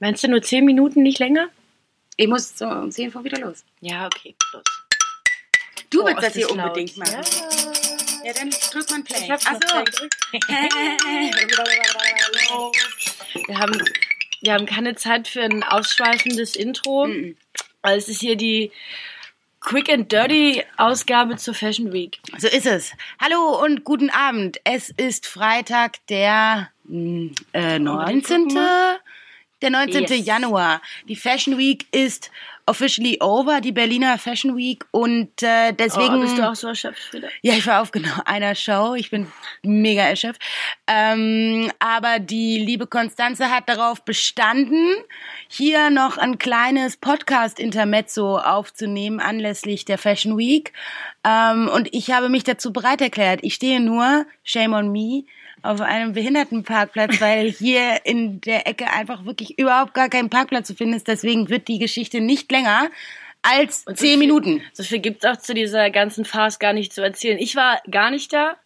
Meinst du nur zehn Minuten, nicht länger? Ich muss so um 10 vor wieder los. Ja, okay, los. Du Oh, willst das hier laut. unbedingt machen. Ja. Ja, dann drück mal Play. Ich hab's Ach so. Wir haben, wir haben keine Zeit für ein ausschweifendes Intro. Mhm. Also es ist hier die Quick and Dirty Ausgabe zur Fashion Week. So ist es. Hallo und guten Abend. Es ist Freitag, der mh, äh, 19. Der 19. Yes. Januar. Die Fashion Week ist officially over, die Berliner Fashion Week. Und äh, deswegen. oh, bist du auch so erschöpft wieder? Ja, ich war auf genau einer Show. Ich bin mega erschöpft. Ähm, aber die liebe Konstanze hat darauf bestanden, hier noch ein kleines Podcast-Intermezzo aufzunehmen anlässlich der Fashion Week. Ähm, und ich habe mich dazu bereit erklärt. Ich stehe nur, shame on me, auf einem Behindertenparkplatz, weil hier in der Ecke einfach wirklich überhaupt gar kein Parkplatz zu finden ist. Deswegen wird die Geschichte nicht länger als Und so zehn viel- Minuten. So viel gibt's auch zu dieser ganzen Farce gar nicht zu erzählen. Ich war gar nicht da.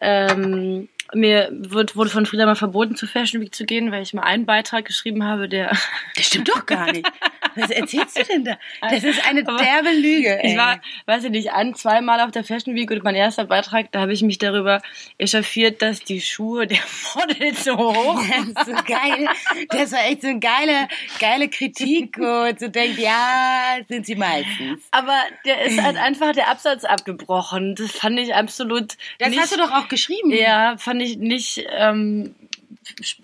Ähm, mir wird, wurde von Frieda mal verboten, zur Fashion Week zu gehen, weil ich mal einen Beitrag geschrieben habe, der Das stimmt doch gar nicht. Was erzählst du denn da? Das ist eine Aber derbe Lüge. Ey. Ich war, weiß ich nicht, ein, zweimal auf der Fashion Week und mein erster Beitrag, da habe ich mich darüber echauffiert, dass die Schuhe der Models so hoch Das ist so geil. Das war echt so eine geile, geile Kritik, wo du denkst, ja, sind sie meistens. Aber der ist halt einfach der Absatz abgebrochen. Das fand ich absolut. Das nicht, hast du doch auch geschrieben. Ja, fand ich nicht ähm,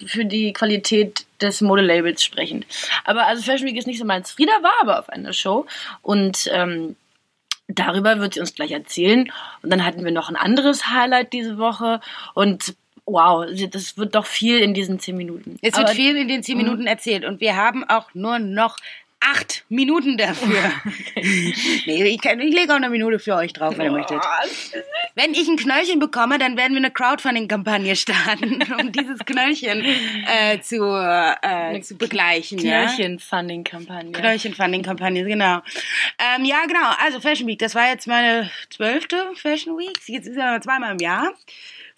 für die Qualität des Modelabels sprechend. Aber also Fashion Week ist nicht so meins. Frieda war aber auf einer Show und ähm, darüber wird sie uns gleich erzählen. Und dann hatten wir noch ein anderes Highlight diese Woche und wow, das wird doch viel in diesen zehn Minuten. Es wird Aber- viel in den zehn Minuten erzählt und wir haben auch nur noch acht Minuten dafür. nee, ich, kann, ich lege auch eine Minute für euch drauf, wenn ihr möchtet. Wenn ich ein Knöllchen bekomme, dann werden wir eine Crowdfunding-Kampagne starten, um dieses Knöllchen äh, zu, äh, zu begleichen. Ja? Knöllchen-Funding-Kampagne. Knöllchen-Funding-Kampagne, genau. Ähm, ja, genau. Also Fashion Week, das war jetzt meine zwölfte Fashion Week. Jetzt ist ja zweimal im Jahr.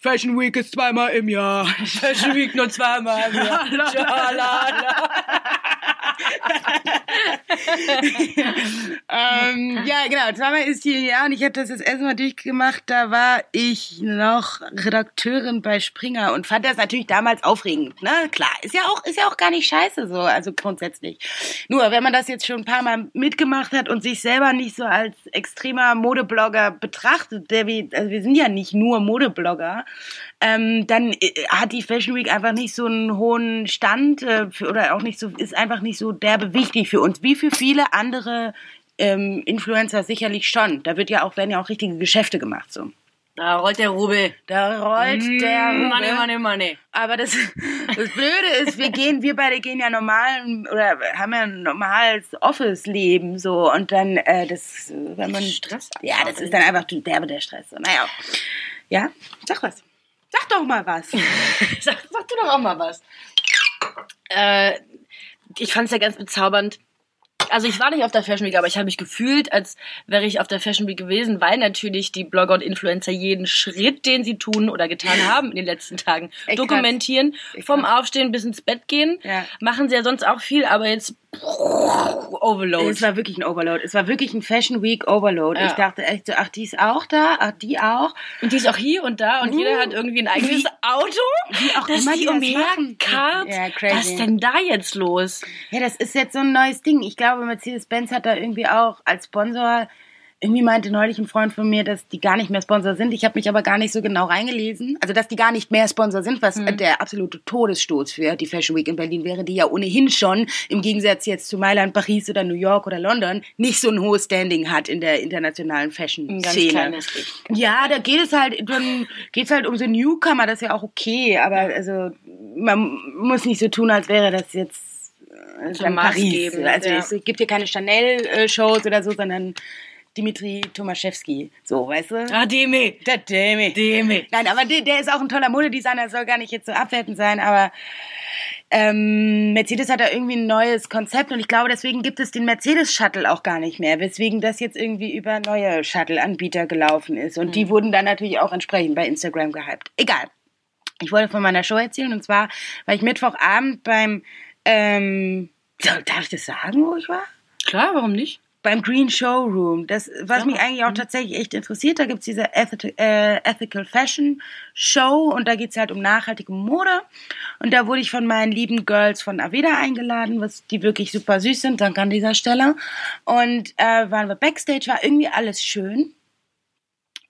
Fashion Week ist zweimal im Jahr. Fashion Week nur zweimal im Jahr. Ähm, ja, genau. Zweimal ist hier ja und ich hatte das jetzt erstmal durchgemacht. Da war ich noch Redakteurin bei Springer und fand das natürlich damals aufregend. Ne, klar, ist ja auch ist ja auch gar nicht scheiße so, also grundsätzlich. Nur wenn man das jetzt schon ein paar Mal mitgemacht hat und sich selber nicht so als extremer Modeblogger betrachtet, der wir, also wir sind ja nicht nur Modeblogger, ähm, dann äh, hat die Fashion Week einfach nicht so einen hohen Stand äh, für, oder auch nicht so, ist einfach nicht so derbe wichtig für uns, wie für viele andere ähm, Influencer sicherlich schon. Da wird ja auch, werden ja auch richtige Geschäfte gemacht so. Da rollt der Rubel. Da rollt der Rubel. Money, money, money. Aber das, das Blöde ist, wir gehen, wir beide gehen ja normal oder haben ja ein normales Office-Leben so und dann äh, das, wenn man Stress ja, das ist dann einfach der derbe der Stress. So, naja, ja, sag was, sag doch mal was. Sag, sag du doch auch mal was. Äh, ich fand es ja ganz bezaubernd. Also ich war nicht auf der Fashion Week, aber ich habe mich gefühlt, als wäre ich auf der Fashion Week gewesen, weil natürlich die Blogger und Influencer jeden Schritt, den sie tun oder getan haben in den letzten Tagen, Echt dokumentieren. Vom. Aufstehen bis ins Bett gehen. Ja. Machen sie ja sonst auch viel, aber jetzt Overload. Es war wirklich ein Overload. Es war wirklich ein Fashion Week Overload. Ja. Ich dachte echt so, ach, die ist auch da, ach, die auch. Und die ist auch hier und da und jeder hat irgendwie ein eigenes Auto. Wie auch das immer die. Card. Ja, crazy. Was ist denn da jetzt los? Ja, das ist jetzt so ein neues Ding. Ich glaube, Mercedes-Benz hat da irgendwie auch als Sponsor, irgendwie meinte neulich ein Freund von mir, dass die gar nicht mehr Sponsor sind. Ich habe mich aber gar nicht so genau reingelesen. Also, dass die gar nicht mehr Sponsor sind, was der absolute Todesstoß für die Fashion Week in Berlin wäre, die ja ohnehin schon, im Gegensatz jetzt zu Mailand, Paris oder New York oder London, nicht so ein hohes Standing hat in der internationalen Fashion-Szene. Ja, da geht es halt, dann geht's halt um so Newcomer, das ist ja auch okay, aber also man muss nicht so tun, als wäre das jetzt äh, So dann Paris. maßgebend, Also ja. es gibt hier keine Chanel-Shows oder so, sondern Dimitri Tomaszewski, so, weißt du? Ah, Demi. Der Demi. Demi. Nein, aber der, der ist auch ein toller Modedesigner, soll gar nicht jetzt so abwertend sein, aber ähm, Mercedes hat da irgendwie ein neues Konzept und ich glaube, deswegen gibt es den Mercedes-Shuttle auch gar nicht mehr, weswegen das jetzt irgendwie über neue Shuttle-Anbieter gelaufen ist. Und die wurden dann natürlich auch entsprechend bei Instagram gehypt. Egal. Ich wollte von meiner Show erzählen und zwar war ich Mittwochabend beim Ähm, darf ich das sagen, wo ich war? Klar, warum nicht? Beim Green Showroom, das, was Ja. mich eigentlich auch tatsächlich echt interessiert, da gibt's diese Eth äh, Ethical Fashion Show und da geht's halt um nachhaltige Mode. Und da wurde ich von meinen lieben Girls von Aveda eingeladen, was die wirklich super süß sind, danke an dieser Stelle. Und äh, waren wir Backstage, war irgendwie alles schön.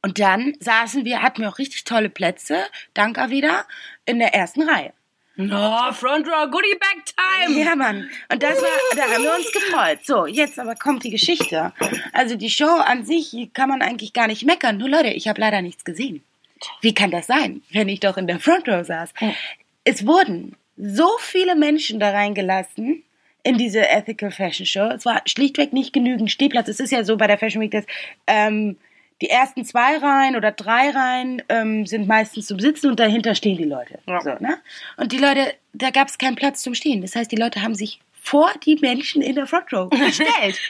Und dann saßen wir, hatten wir auch richtig tolle Plätze, dank Aveda, in der ersten Reihe. No, Front Row, Goodie Bag Time! Ja, Mann. Und das war, da haben wir uns gefreut. So, jetzt aber kommt die Geschichte. Also die Show an sich kann man eigentlich gar nicht meckern. Nur Leute, ich habe leider nichts gesehen. Wie kann das sein, wenn ich doch in der Front Row saß? Es wurden so viele Menschen da reingelassen in diese Ethical Fashion Show. Es war schlichtweg nicht genügend Stehplatz. Es ist ja so bei der Fashion Week, dass ähm, die ersten zwei Reihen oder drei Reihen ähm, sind meistens zum Sitzen und dahinter stehen die Leute. Ja. So, ne? Und die Leute, da gab es keinen Platz zum Stehen. Das heißt, die Leute haben sich vor die Menschen in der Front Row gestellt.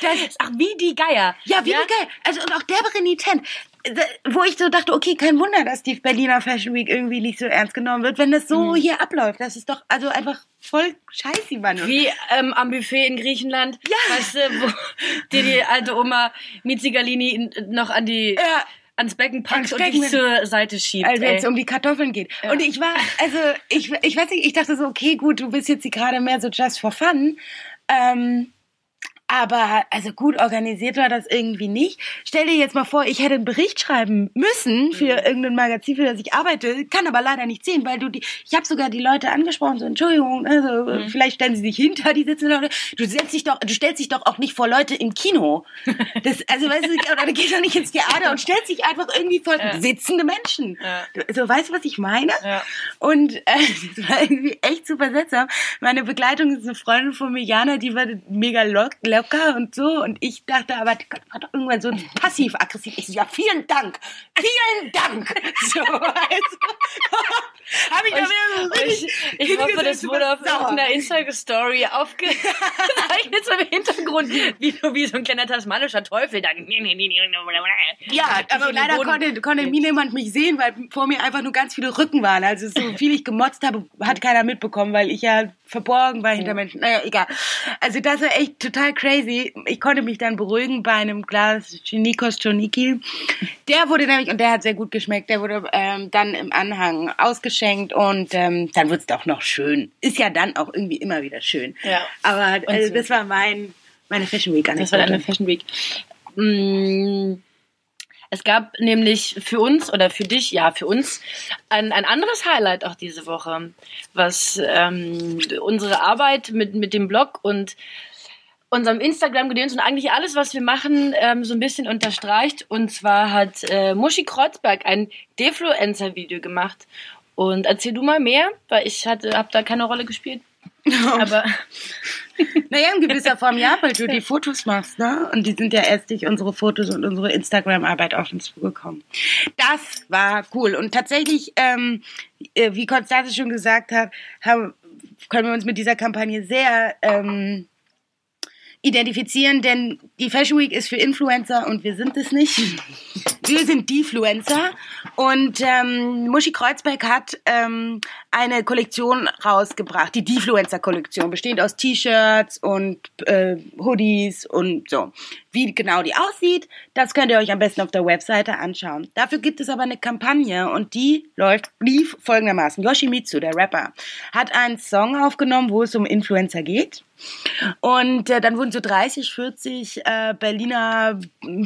Das, ach, wie die Geier. Ja, wie geil. Also und auch der renitent. Wo ich so dachte, okay, kein Wunder, dass die Berliner Fashion Week irgendwie nicht so ernst genommen wird, wenn das so hier abläuft. Das ist doch also einfach voll scheiße, Mann. Wie ähm, am Buffet in Griechenland. Ja. Weißt du, wo die, die alte Oma Mizi Galini in- noch an die, Ja. ans Becken packt Ans und Becken dich mit- zur Seite schiebt. Also wenn es um die Kartoffeln geht. Ja. Und ich war, also ich, ich weiß nicht, ich dachte so, okay, gut, du bist jetzt hier gerade mehr so just for fun. Ähm, aber also gut organisiert war das irgendwie nicht. Stell dir jetzt mal vor, ich hätte einen Bericht schreiben müssen für Mhm. irgendein Magazin, für das ich arbeite, kann aber leider nicht sehen, weil du die, ich habe sogar die Leute angesprochen, so Entschuldigung, also Mhm. vielleicht stellen sie sich hinter die sitzenden Leute. Du setzt dich doch, du stellst dich doch auch nicht vor Leute im Kino. Das, also weißt du, oder du gehst doch nicht ins Theater und stellst dich einfach irgendwie vor Ja. sitzende Menschen. Ja. Du, so weißt du, was ich meine? Ja. Und äh, das war irgendwie echt super seltsam. Meine Begleitung ist eine Freundin von mir, Jana, die war mega lock, locker und so. Und ich dachte, aber Gott, war doch irgendwann so passiv-aggressiv. Ich so, ja, vielen Dank. Vielen Dank. So, also, habe ich Ich, richtig ich hoffe, das wurde auf sauer. irgendeiner Insta-Story aufgezeichnet, so im Hintergrund, wie, so- wie so ein kleiner tasmanischer Teufel. Dann. Ja, aber leider konnte, konnte mir niemand mich sehen, weil vor mir einfach nur ganz viele Rücken waren. Also so viel ich gemotzt habe, hat keiner mitbekommen, weil ich ja verborgen war hinter Menschen. Naja, egal. Also das war echt total crazy. Ich konnte mich dann beruhigen bei einem Glas Nikos Choniki. Der wurde nämlich, und der hat sehr gut geschmeckt, der wurde ähm, dann im Anhang ausgeschenkt und ähm, dann wurde es doch noch schön. Ist ja dann auch irgendwie immer wieder schön. Ja. Aber also, so. das war mein, meine Fashion Week Das war deine Fashion Week. Mm, Es gab nämlich für uns oder für dich, ja, für uns ein, ein anderes Highlight auch diese Woche, was ähm, unsere Arbeit mit, mit dem Blog und unserem Instagram-Gedöns und eigentlich alles, was wir machen, ähm, so ein bisschen unterstreicht. Und zwar hat äh, Muschi Kreuzberg ein Defluencer-Video gemacht. Und erzähl du mal mehr, weil ich hatte, hab da keine Rolle gespielt. Aber Naja, in gewisser Form ja, weil du die Fotos machst, ne? Und die sind ja erst durch unsere Fotos und unsere Instagram-Arbeit auf uns zugekommen. Das war cool. Und tatsächlich, ähm, äh, wie Konstanze schon gesagt hat, haben, können wir uns mit dieser Kampagne sehr ähm, identifizieren, denn die Fashion Week ist für Influencer und wir sind es nicht. Wir sind Defluencer und ähm, Muschi Kreuzberg hat ähm, eine Kollektion rausgebracht, die Defluencer-Kollektion, bestehend aus T-Shirts und äh, Hoodies und so. Wie genau die aussieht, das könnt ihr euch am besten auf der Webseite anschauen. Dafür gibt es aber eine Kampagne und die läuft, lief folgendermaßen. Yoshimitsu, der Rapper, hat einen Song aufgenommen, wo es um Influencer geht. Und äh, dann wurden so 30, 40 äh, Berliner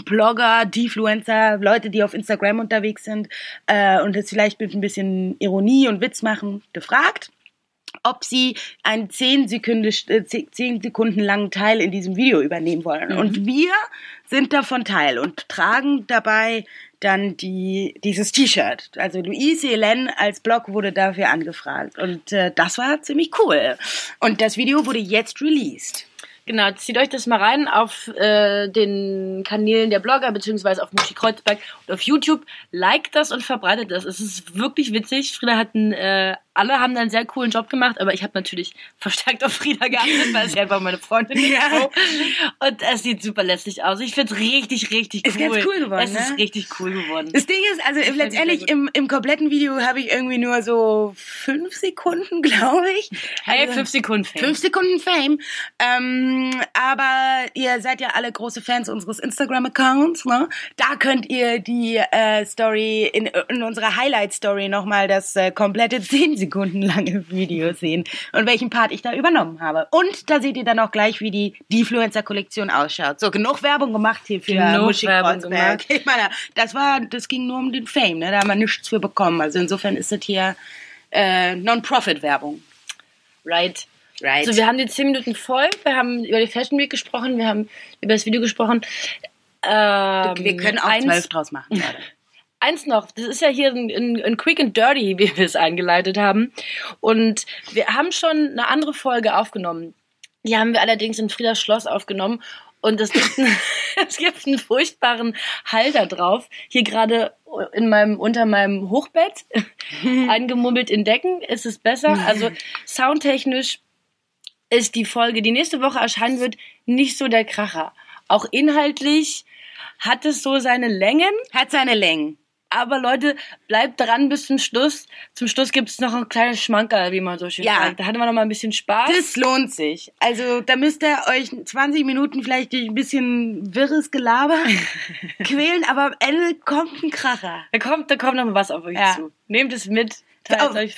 Blogger, Defluencer, Leute, die auf Instagram unterwegs sind äh, und das vielleicht mit ein bisschen Ironie und Witz machen, gefragt ob sie einen 10 Sekunden, äh, 10 Sekunden langen Teil in diesem Video übernehmen wollen. Und wir sind davon Teil und tragen dabei dann die, dieses T-Shirt. Also Louise Helen als Blog wurde dafür angefragt. Und äh, das war ziemlich cool. Und das Video wurde jetzt released. Genau, zieht euch das mal rein auf äh, den Kanälen der Blogger, beziehungsweise auf Muschi Kreuzberg und auf YouTube. Liked das und verbreitet das. Es ist wirklich witzig. Frieda hat ein äh, alle haben einen sehr coolen Job gemacht, aber ich habe natürlich verstärkt auf Frieda geachtet, weil sie einfach meine Freundin ist. Ja. Und es sieht super lässig aus. Ich find's richtig, richtig cool. Ist ganz cool geworden, Es ist ne? richtig cool geworden. Das Ding ist, also letztendlich im, im kompletten Video habe ich irgendwie nur so fünf Sekunden, glaube ich. Hey, Also- fünf Sekunden Fame. Fünf Sekunden Fame. Ähm, aber ihr seid ja alle große Fans unseres Instagram-Accounts. Ne? Da könnt ihr die äh, Story in, in unserer Highlight-Story nochmal das äh, komplette 10 Sekunden lange Video sehen und welchen Part ich da übernommen habe. Und da seht ihr dann auch gleich, wie die Defluencer-Kollektion ausschaut. So, genug Werbung gemacht hier für Genug Muschi Werbung Kreuzberg. Ich meine, das war, das ging nur um den Fame, ne? Da haben wir nichts für bekommen. Also insofern ist das hier äh, Non-Profit-Werbung. Right. Right. Also wir haben die 10 Minuten voll, wir haben über die Fashion Week gesprochen, wir haben über das Video gesprochen. Ähm, wir können auch eins, zwölf draus machen. Eins noch, das ist ja hier ein, ein, ein Quick and Dirty, wie wir es eingeleitet haben. Und wir haben schon eine andere Folge aufgenommen. Die haben wir allerdings in Friedas Schloss aufgenommen. Und es gibt, einen, es gibt einen furchtbaren Halter drauf. Hier gerade in meinem, unter meinem Hochbett, eingemummelt in Decken, ist es besser. Also soundtechnisch ist die Folge, die nächste Woche erscheinen wird, nicht so der Kracher. Auch inhaltlich hat es so seine Längen. Hat seine Längen. Aber Leute, bleibt dran bis zum Schluss. Zum Schluss gibt es noch ein kleines Schmankerl, wie man so schön Ja. sagt. Da hatten wir noch mal ein bisschen Spaß. Das lohnt sich. Also da müsst ihr euch 20 Minuten vielleicht durch ein bisschen wirres Gelaber quälen, aber am Ende kommt ein Kracher. da kommt, da kommt noch mal was auf euch Ja. zu. Nehmt es mit.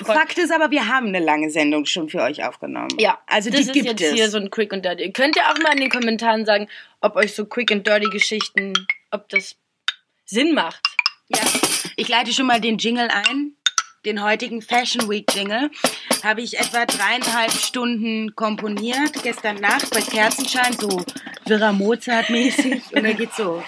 Fakt ist aber, wir haben eine lange Sendung schon für euch aufgenommen. Ja, also das die ist gibt jetzt es. hier so ein Quick and Dirty. Ihr könnt ja auch mal in den Kommentaren sagen, ob euch so Quick and Dirty Geschichten, ob das Sinn macht. Ja, ich leite schon mal den Jingle ein. Den heutigen Fashion Week Jingle habe ich etwa dreieinhalb Stunden komponiert. Gestern Nacht bei Kerzenschein, so wirrer Mozart-mäßig. Und dann geht's so.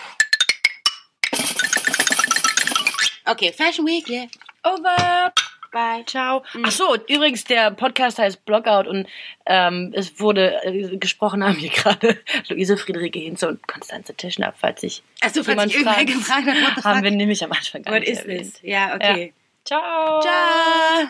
Okay, Fashion Week, yeah. Over. Bye. Ciao. Mhm. Ach so, übrigens, der Podcast heißt Blockout und ähm, es wurde äh, gesprochen haben hier gerade Luise Friederike Hinze und Konstanze Tischner, falls sich Achso, falls jemand irgendwer fragt, gefragt hat, haben wir nämlich am Anfang gar What nicht is erwähnt. this? Ja, okay. Ciao. Ciao.